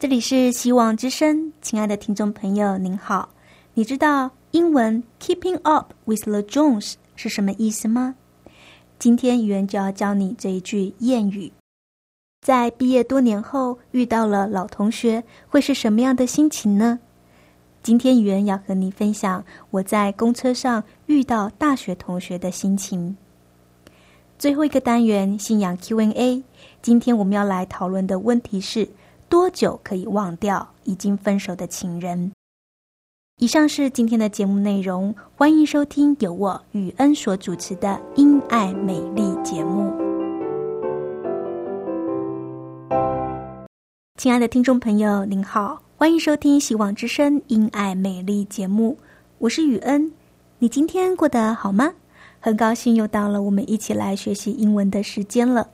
这里是希望之声，亲爱的听众朋友，您好。你知道英文 “keeping up with the Jones” 是什么意思吗？今天语言就要教你这一句谚语。在毕业多年后遇到了老同学，会是什么样的心情呢？今天语言要和你分享我在公车上遇到大学同学的心情。最后一个单元信仰 Q&A，今天我们要来讨论的问题是。多久可以忘掉已经分手的情人？以上是今天的节目内容，欢迎收听由我雨恩所主持的《因爱美丽》节目。亲爱的听众朋友，您好，欢迎收听希望之声《因爱美丽》节目，我是雨恩。你今天过得好吗？很高兴又到了我们一起来学习英文的时间了。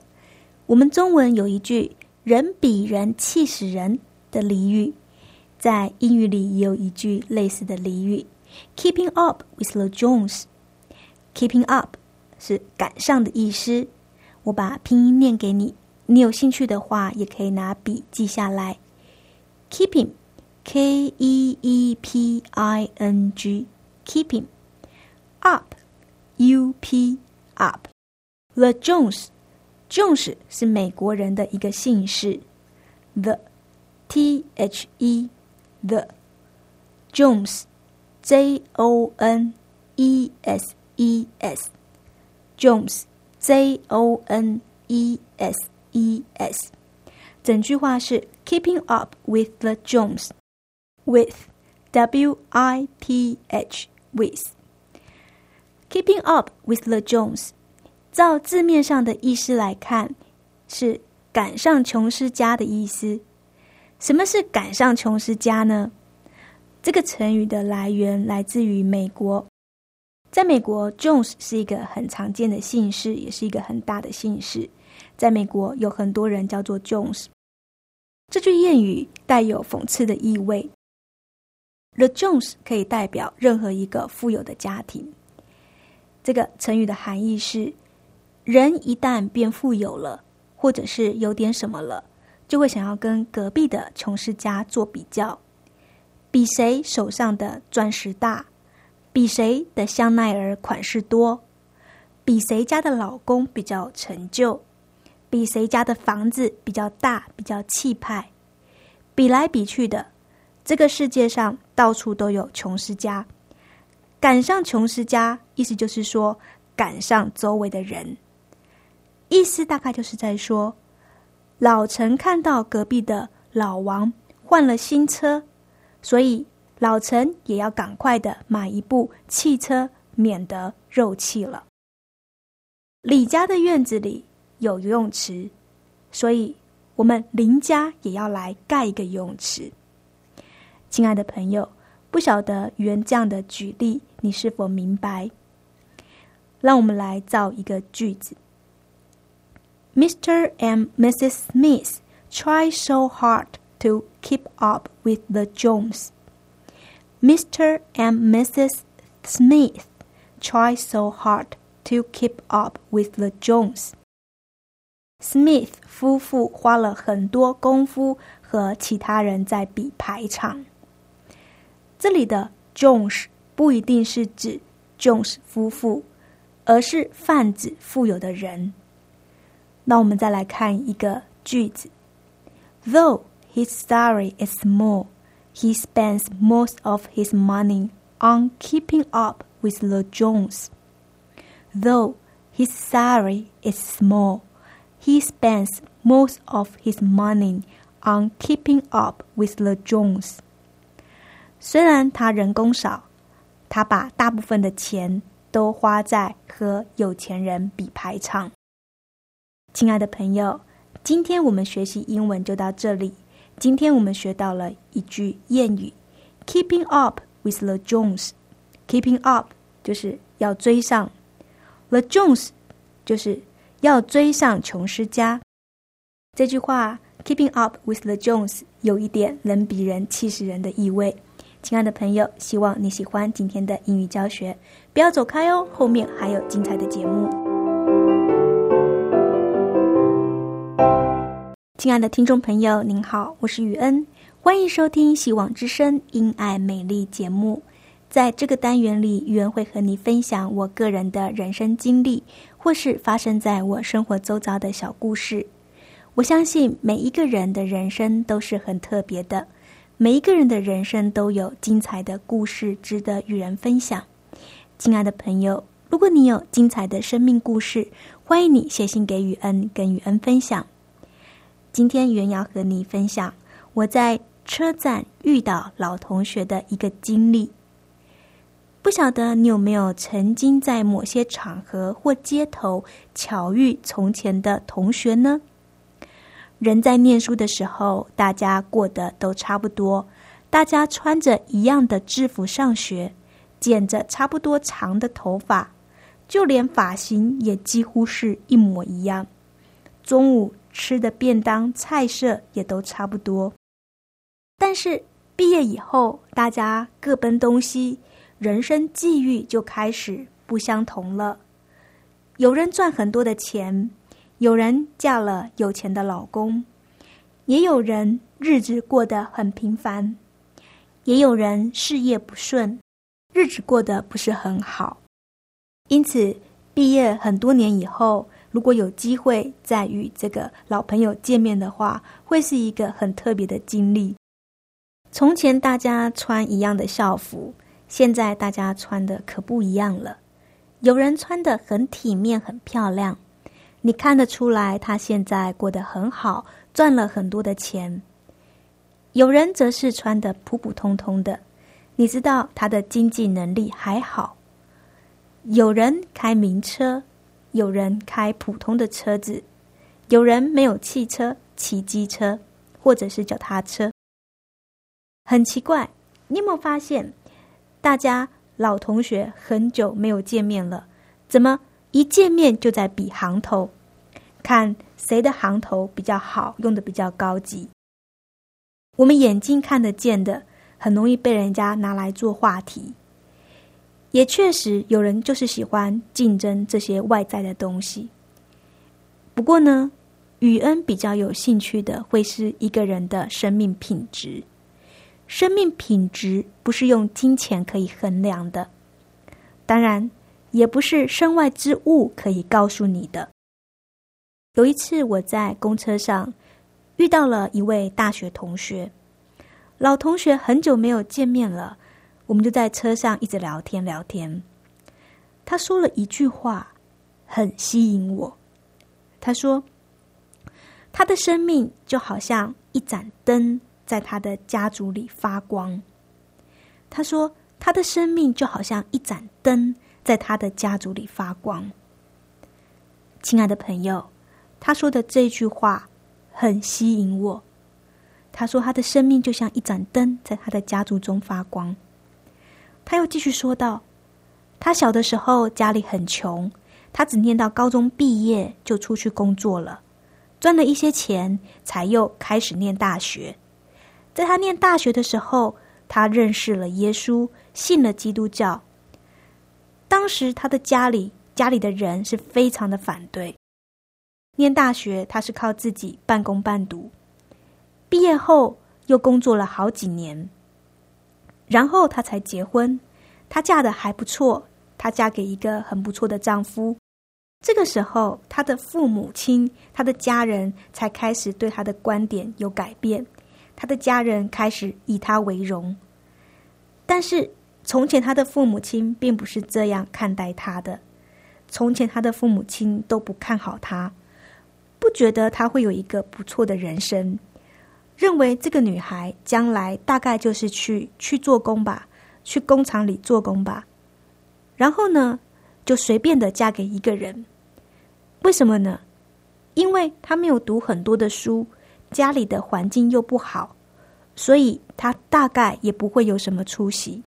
我们中文有一句。人比人气死人的俚语，在英语里也有一句类似的俚语：“Keeping up with the Jones。” Keeping up 是赶上的意思。我把拼音念给你，你有兴趣的话也可以拿笔记下来。Keeping，K E E P I N G，Keeping up，U P up，The Jones。Jones 是美国人的一个姓氏，the T H E the Jones J O N E S E S Jones J O N E S E S 整句话是 Keeping up with the Jones with W I T H with Keeping up with the Jones 照字面上的意思来看，是赶上琼斯家的意思。什么是赶上琼斯家呢？这个成语的来源来自于美国，在美国，Jones 是一个很常见的姓氏，也是一个很大的姓氏。在美国，有很多人叫做 Jones。这句谚语带有讽刺的意味。The Jones 可以代表任何一个富有的家庭。这个成语的含义是。人一旦变富有了，或者是有点什么了，就会想要跟隔壁的穷氏家做比较，比谁手上的钻石大，比谁的香奈儿款式多，比谁家的老公比较成就，比谁家的房子比较大、比较气派，比来比去的，这个世界上到处都有穷氏家，赶上穷氏家，意思就是说赶上周围的人。意思大概就是在说，老陈看到隔壁的老王换了新车，所以老陈也要赶快的买一部汽车，免得肉气了。李家的院子里有游泳池，所以我们林家也要来盖一个游泳池。亲爱的朋友，不晓得原这样的举例，你是否明白？让我们来造一个句子。Mr. and Mrs. Smith try so hard to keep up with the Jones. Mr. and Mrs. Smith try so hard to keep up with the Jones. Smith 夫妇花了很多功夫和其他人在比排场。这里的 Jones 不一定是指 Jones 夫妇， 而是泛指富有的人。 那我们再来看一个句子：Though his salary is small, he spends most of his money on keeping up with the Jones. Though his salary is small, he spends most of his money on keeping up with the Jones. 虽然他人工少，他把大部分的钱都花在和有钱人比排场。 亲爱的朋友，今天我们学习英文就到这里。今天我们学到了一句谚语：“Keeping up with the Jones。” Keeping up 就是要追上，The Jones 就是要追上穷失家。这句话 “Keeping up with the Jones” 有一点能比人气死人的意味。亲爱的朋友，希望你喜欢今天的英语教学，不要走开哦，后面还有精彩的节目。亲爱的听众朋友，您好，我是雨恩，欢迎收听《希望之声·因爱美丽》节目。在这个单元里，雨恩会和你分享我个人的人生经历，或是发生在我生活周遭的小故事。我相信每一个人的人生都是很特别的。每一个人的人生都有精彩的故事，值得与人分享。亲爱的朋友，如果你有精彩的生命故事，欢迎你写信给雨恩，跟雨恩分享。今天袁瑶和你分享我在车站遇到老同学的一个经历。不晓得你有没有曾经在某些场合或街头巧遇从前的同学呢？人在念书的时候，大家过得都差不多，大家穿着一样的制服上学，剪着差不多长的头发，就连发型也几乎是一模一样。中午吃的便当菜色也都差不多。但是毕业以后，大家各奔东西，人生际遇就开始不相同了。有人赚很多的钱。有人嫁了有钱的老公，也有人日子过得很平凡，也有人事业不顺，日子过得不是很好。因此，毕业很多年以后，如果有机会再与这个老朋友见面的话，会是一个很特别的经历。从前大家穿一样的校服，现在大家穿的可不一样了。有人穿的很体面、很漂亮。你看得出来，他现在过得很好，赚了很多的钱。有人则是穿的普普通通的，你知道他的经济能力还好。有人开名车，有人开普通的车子，有人没有汽车，骑机车或者是脚踏车。很奇怪，你有没有发现，大家老同学很久没有见面了，怎么一见面就在比行头？看谁的行头比较好，用的比较高级。我们眼睛看得见的，很容易被人家拿来做话题。也确实有人就是喜欢竞争这些外在的东西。不过呢，雨恩比较有兴趣的，会是一个人的生命品质。生命品质不是用金钱可以衡量的，当然也不是身外之物可以告诉你的。有一次，我在公车上遇到了一位大学同学，老同学很久没有见面了，我们就在车上一直聊天聊天。他说了一句话，很吸引我。他说：“他的生命就好像一盏灯，在他的家族里发光。”他说：“他的生命就好像一盏灯，在他的家族里发光。”亲爱的朋友。他说的这句话很吸引我。他说他的生命就像一盏灯，在他的家族中发光。他又继续说道：“他小的时候家里很穷，他只念到高中毕业就出去工作了，赚了一些钱，才又开始念大学。在他念大学的时候，他认识了耶稣，信了基督教。当时他的家里家里的人是非常的反对。”念大学，他是靠自己半工半读。毕业后又工作了好几年，然后她才结婚。她嫁的还不错，她嫁给一个很不错的丈夫。这个时候，她的父母亲、她的家人才开始对她的观点有改变。她的家人开始以她为荣。但是，从前她的父母亲并不是这样看待她的。从前，她的父母亲都不看好她，不觉得她会有一个不错的人生，认为这个女孩将来大概就是去去做工吧，去工厂里做工吧。然后呢？就随便的嫁给一个人，为什么呢？因为他没有读很多的书，家里的环境又不好，所以他大概也不会有什么出息。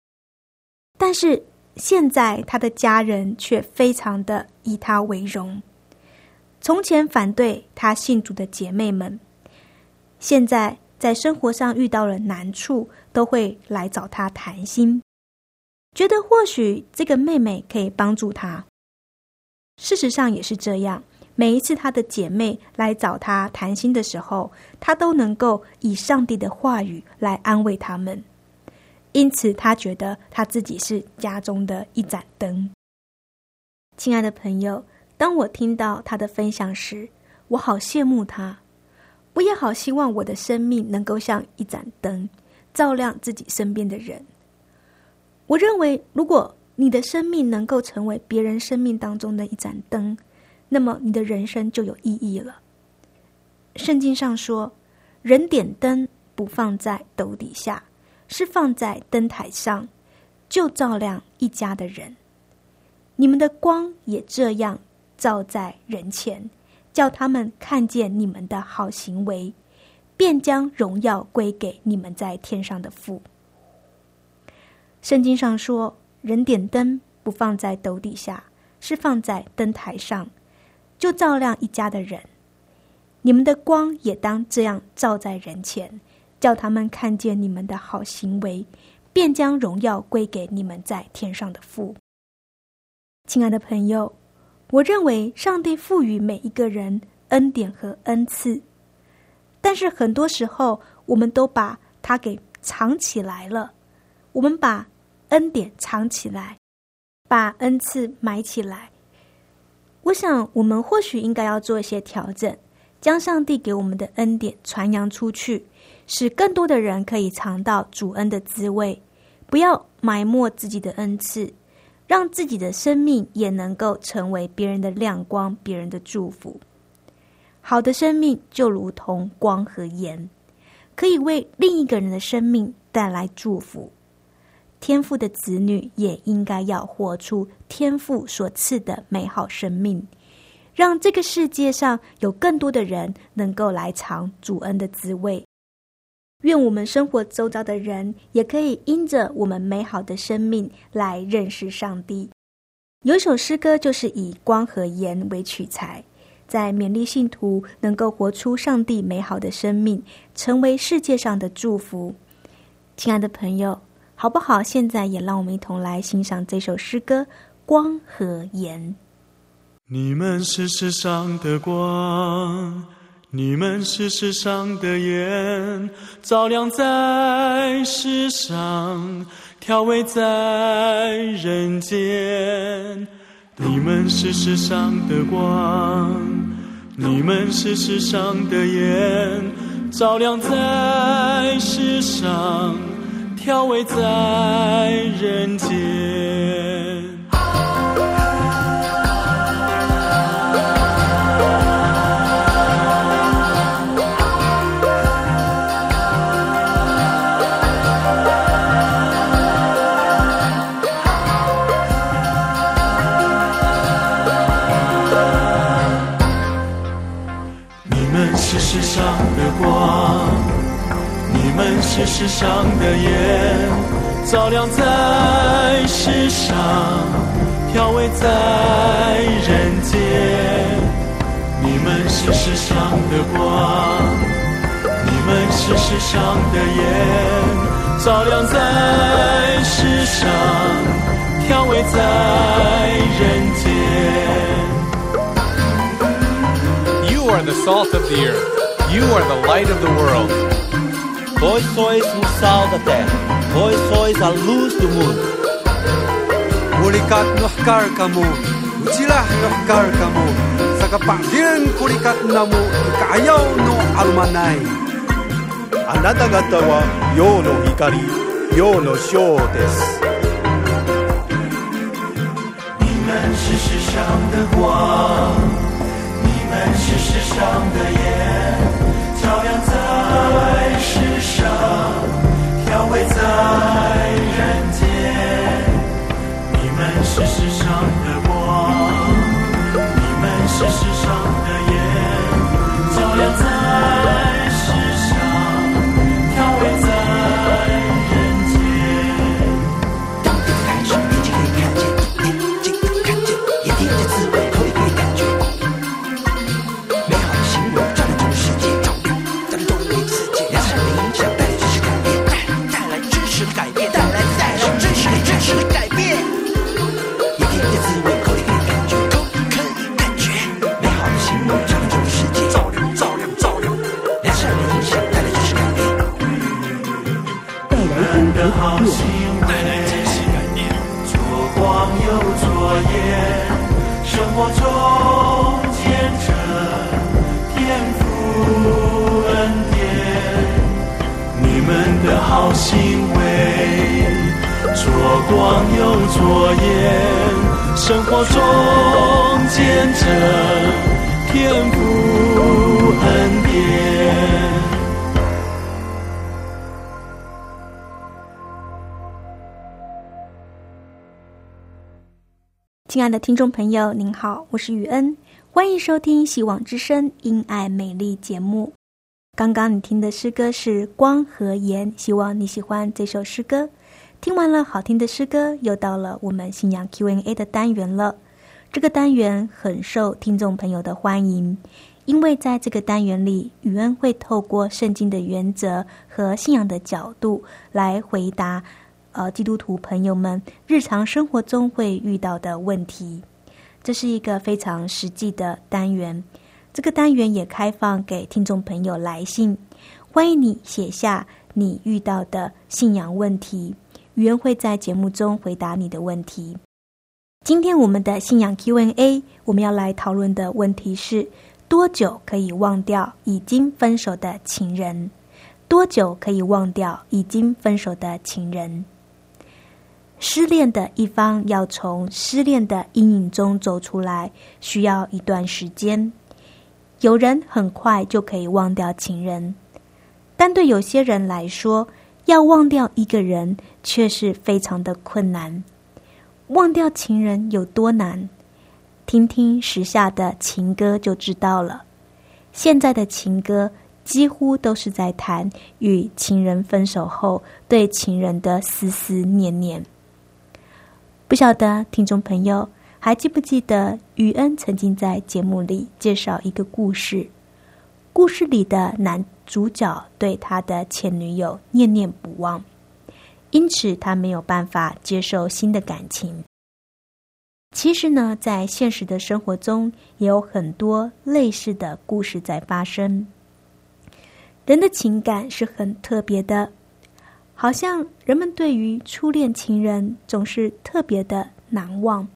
但是现在他的家人却非常的以他为荣。从前反对他信主的姐妹们，现在在生活上遇到了难处，都会来找他谈心。觉得或许这个妹妹可以帮助她。事实上也是这样。每一次她的姐妹来找她谈心的时候，她都能够以上帝的话语来安慰他们。因此，她觉得她自己是家中的一盏灯。亲爱的朋友，当我听到她的分享时，我好羡慕她。我也好希望我的生命能够像一盏灯，照亮自己身边的人。我认为，如果你的生命能够成为别人生命当中的一盏灯，那么你的人生就有意义了。圣经上说：“人点灯不放在斗底下，是放在灯台上，就照亮一家的人。你们的光也这样照在人前，叫他们看见你们的好行为，便将荣耀归给你们在天上的父。”圣经上说：“人点灯不放在斗底下，是放在灯台上，就照亮一家的人。你们的光也当这样照在人前，叫他们看见你们的好行为，便将荣耀归给你们在天上的父。”亲爱的朋友，我认为上帝赋予每一个人恩典和恩赐，但是很多时候我们都把它给藏起来了，我们把。恩典藏起来，把恩赐埋起来。我想，我们或许应该要做一些调整，将上帝给我们的恩典传扬出去，使更多的人可以尝到主恩的滋味。不要埋没自己的恩赐，让自己的生命也能够成为别人的亮光、别人的祝福。好的生命就如同光和盐，可以为另一个人的生命带来祝福。天赋的子女也应该要活出天赋所赐的美好生命，让这个世界上有更多的人能够来尝主恩的滋味。愿我们生活周遭的人也可以因着我们美好的生命来认识上帝。有一首诗歌就是以光和盐为取材，在勉励信徒能够活出上帝美好的生命，成为世界上的祝福。亲爱的朋友。好不好？现在也让我们一同来欣赏这首诗歌《光和盐》。你们是世上的光，你们是世上的盐，照亮在世上，调味在人间。你们是世上的光，你们是世上的盐，照亮在世上。调味在人间。是世上的盐，照亮在世上，调味在人间。你们是世上的光，你们是世上的盐，照亮在世上，调味在人间。You are the salt of the earth. You are the light of the world. Vós sois o sal da terra, vós sois a luz do mundo. kulikat nuhkar kamu ujilah nuhkar kamu sakapangiran kulikat namu kayaw no almanay あなた方は陽の光陽の章です你们是世上的光，你们是世上的盐，照亮在世上，调味在人间。你们是世上的光，你们是世好行为，做光又做盐，生活中见证天赋恩典。亲爱的听众朋友，您好，我是雨恩，欢迎收听《希望之声·因爱美丽》节目。刚刚你听的诗歌是《光和盐》，希望你喜欢这首诗歌。听完了好听的诗歌，又到了我们信仰 Q&A 的单元了。这个单元很受听众朋友的欢迎，因为在这个单元里，雨恩会透过圣经的原则和信仰的角度来回答。呃，基督徒朋友们日常生活中会遇到的问题，这是一个非常实际的单元。这个单元也开放给听众朋友来信，欢迎你写下你遇到的信仰问题，语言会在节目中回答你的问题。今天我们的信仰 Q&A，我们要来讨论的问题是：多久可以忘掉已经分手的情人？多久可以忘掉已经分手的情人？失恋的一方要从失恋的阴影中走出来，需要一段时间。有人很快就可以忘掉情人，但对有些人来说，要忘掉一个人却是非常的困难。忘掉情人有多难？听听时下的情歌就知道了。现在的情歌几乎都是在谈与情人分手后对情人的思思念念。不晓得听众朋友还记不记得，雨恩曾经在节目里介绍一个故事。故事里的男主角对他的前女友念念不忘，因此他没有办法接受新的感情。其实呢，在现实的生活中，也有很多类似的故事在发生。人的情感是很特别的。好像人们对于初恋情人总是特别的难忘。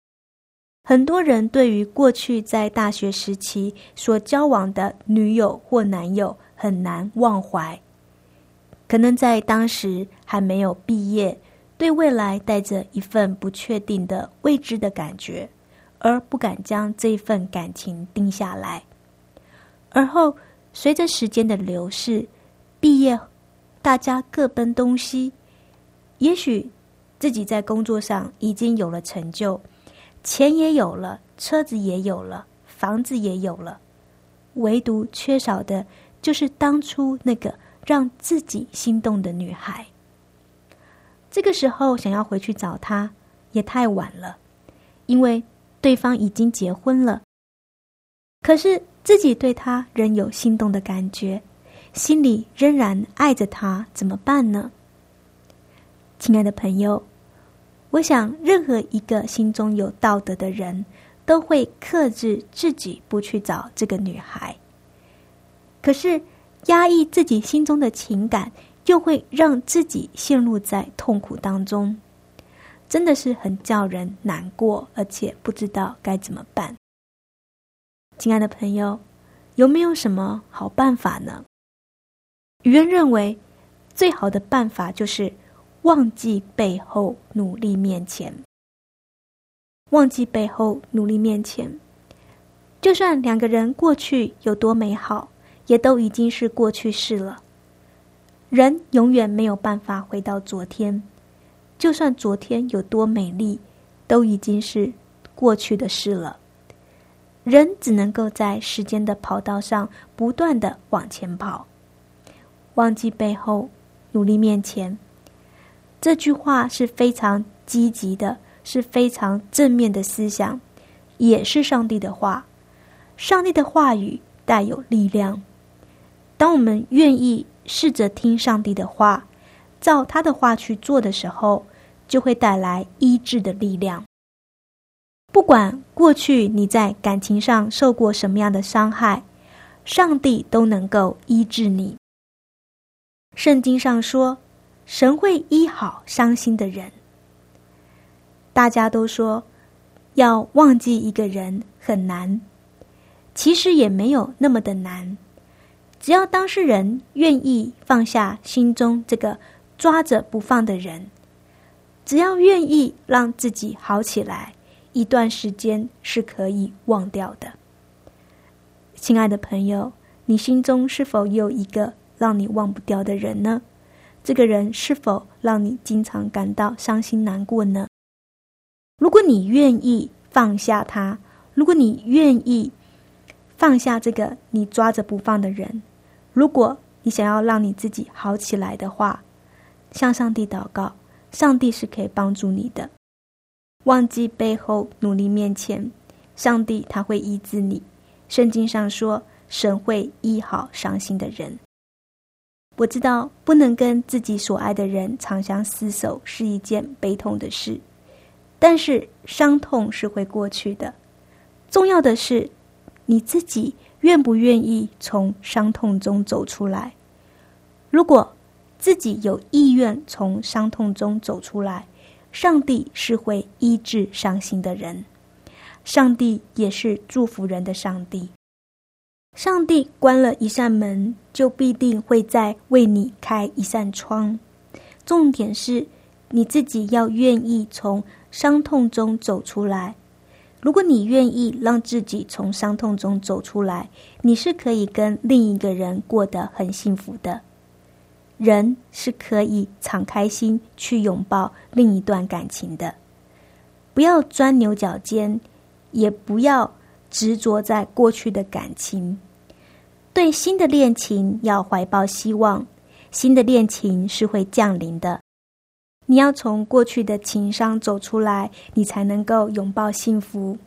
很多人对于过去在大学时期所交往的女友或男友很难忘怀，可能在当时还没有毕业，对未来带着一份不确定的未知的感觉，而不敢将这份感情定下来。而后随着时间的流逝，毕业。大家各奔东西，也许自己在工作上已经有了成就，钱也有了，车子也有了，房子也有了，唯独缺少的就是当初那个让自己心动的女孩。这个时候想要回去找她，也太晚了，因为对方已经结婚了。可是自己对她仍有心动的感觉。心里仍然爱着她，怎么办呢？亲爱的朋友，我想任何一个心中有道德的人，都会克制自己不去找这个女孩。可是压抑自己心中的情感，又会让自己陷入在痛苦当中。真的是很叫人难过，而且不知道该怎么办。亲爱的朋友，有没有什么好办法呢？愚人认为，最好的办法就是忘记背后，努力面前。忘记背后，努力面前。就算两个人过去有多美好，也都已经是过去式了。人永远没有办法回到昨天。就算昨天有多美丽，都已经是过去的事了。人只能够在时间的跑道上不断的往前跑，忘记背后，努力面前。这句话是非常积极的，是非常正面的思想，也是上帝的话。上帝的话语带有力量。当我们愿意试着听上帝的话，照他的话去做的时候。就会带来医治的力量。不管过去你在感情上受过什么样的伤害，上帝都能够医治你。圣经上说，神会医好伤心的人。大家都说要忘记一个人很难，其实也没有那么的难。只要当事人愿意放下心中这个抓着不放的人。只要愿意让自己好起来，一段时间是可以忘掉的。亲爱的朋友，你心中是否有一个让你忘不掉的人呢？这个人是否让你经常感到伤心难过呢？如果你愿意放下他，如果你愿意放下这个你抓着不放的人，如果你想要让你自己好起来的话，向上帝祷告。上帝是可以帮助你的。忘记背后，努力面前，上帝他会医治你。圣经上说，神会医好伤心的人。我知道不能跟自己所爱的人长相厮守是一件悲痛的事，但是伤痛是会过去的。重要的是你自己愿不愿意从伤痛中走出来。如果自己有意愿从伤痛中走出来，上帝是会医治伤心的人，上帝也是祝福人的上帝。上帝关了一扇门，就必定会再为你开一扇窗。重点是你自己要愿意从伤痛中走出来。如果你愿意让自己从伤痛中走出来，你是可以跟另一个人过得很幸福的。人是可以敞开心去拥抱另一段感情的，不要钻牛角尖，也不要执着在过去的感情。对新的恋情要怀抱希望，新的恋情是会降临的。你要从过去的情伤走出来，你才能够拥抱幸福，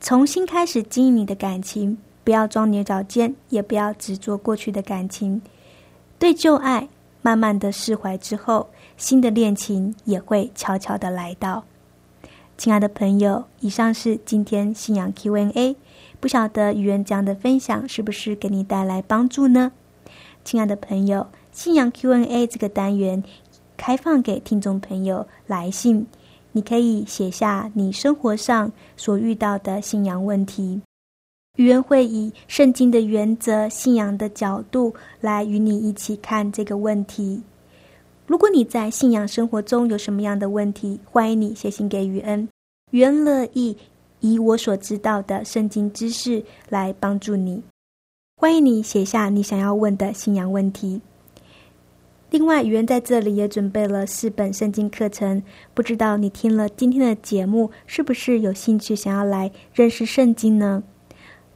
重新开始经营你的感情。不要钻牛角尖，也不要执着过去的感情。对旧爱慢慢的释怀之后，新的恋情也会悄悄的来到。亲爱的朋友，以上是今天信仰 Q&A，不晓得语言讲的分享是不是给你带来帮助呢？亲爱的朋友，信仰 Q&A 这个单元开放给听众朋友来信，你可以写下你生活上所遇到的信仰问题。愚人会以圣经的原则、信仰的角度来与你一起看这个问题。如果你在信仰生活中有什么样的问题，欢迎你写信给雨恩，雨恩乐意以我所知道的圣经知识来帮助你。欢迎你写下你想要问的信仰问题。另外，语言在这里也准备了四本圣经课程，不知道你听了今天的节目，是不是有兴趣想要来认识圣经呢？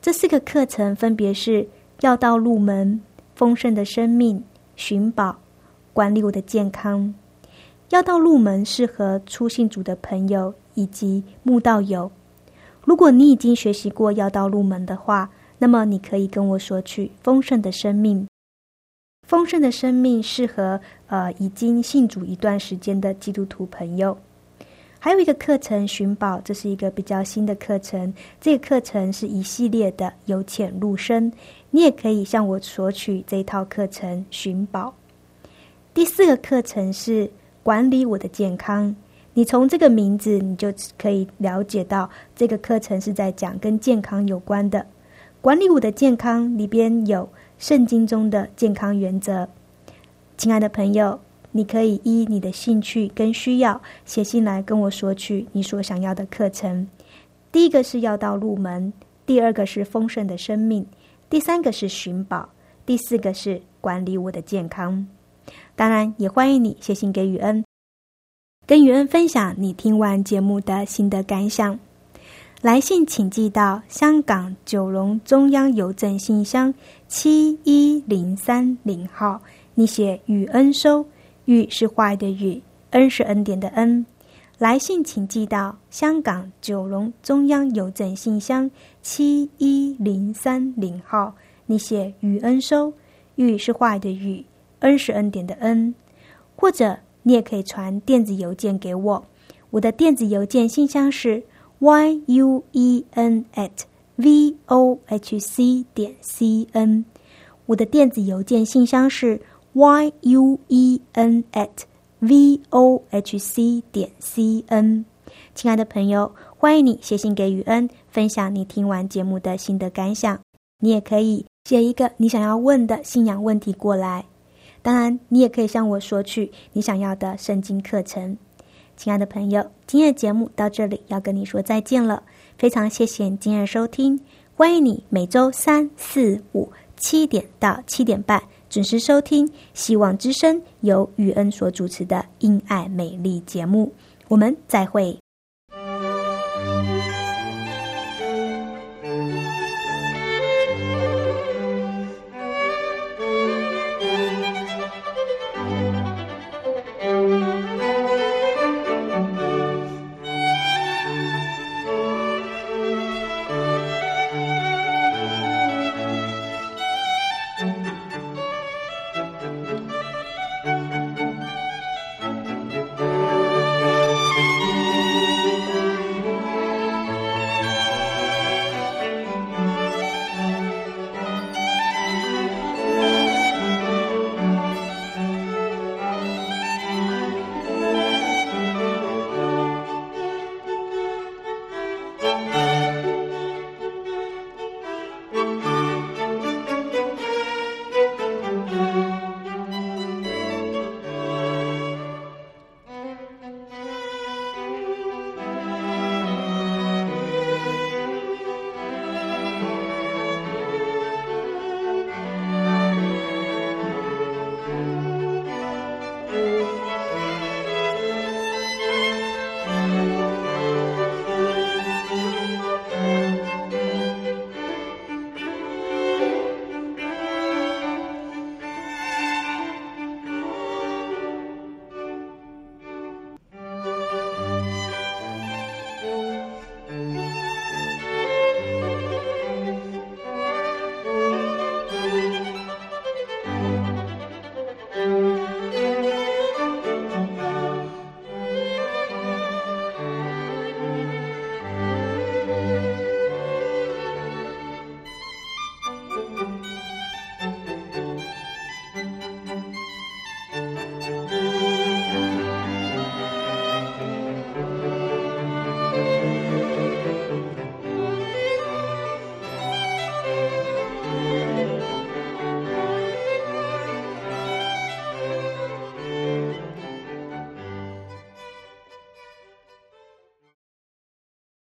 这四个课程分别是：要道入门、丰盛的生命、寻宝、管理我的健康。要道入门适合初信主的朋友以及慕道友。如果你已经学习过要道入门的话，那么你可以跟我索取丰盛的生命。丰盛的生命适合呃已经信主一段时间的基督徒朋友。还有一个课程寻宝，这是一个比较新的课程。这个课程是一系列的由浅入深，你也可以向我索取这一套课程寻宝。第四个课程是管理我的健康，你从这个名字，你就可以了解到这个课程是在讲跟健康有关的。管理我的健康里边有圣经中的健康原则。亲爱的朋友，你可以依你的兴趣跟需要写信来跟我索取你所想要的课程。第一个是要到入门，第二个是丰盛的生命，第三个是寻宝，第四个是管理我的健康。当然，也欢迎你写信给雨恩，跟雨恩分享你听完节目的心得感想。来信请寄到香港九龙中央邮政信箱七一零三零号。你写雨恩收，雨是坏的雨，恩是恩典的恩。来信请寄到香港九龙中央邮政信箱七一零三零号。你写雨恩收，雨是坏的雨，恩是恩典的恩。或者你也可以传电子邮件给我，我的电子邮件信箱是 y u e n at v o h c 点 c n。我的电子邮件信箱是。y u e n at v o h c 点 c n，亲爱的朋友，欢迎你写信给雨恩，分享你听完节目的心得感想。你也可以写一个你想要问的信仰问题过来。当然，你也可以向我索取你想要的圣经课程。亲爱的朋友，今天的节目到这里要跟你说再见了，非常谢谢你今日收听，欢迎你每周三四五七点到七点半。准时收听《希望之声》由雨恩所主持的“因爱美丽”节目，我们再会。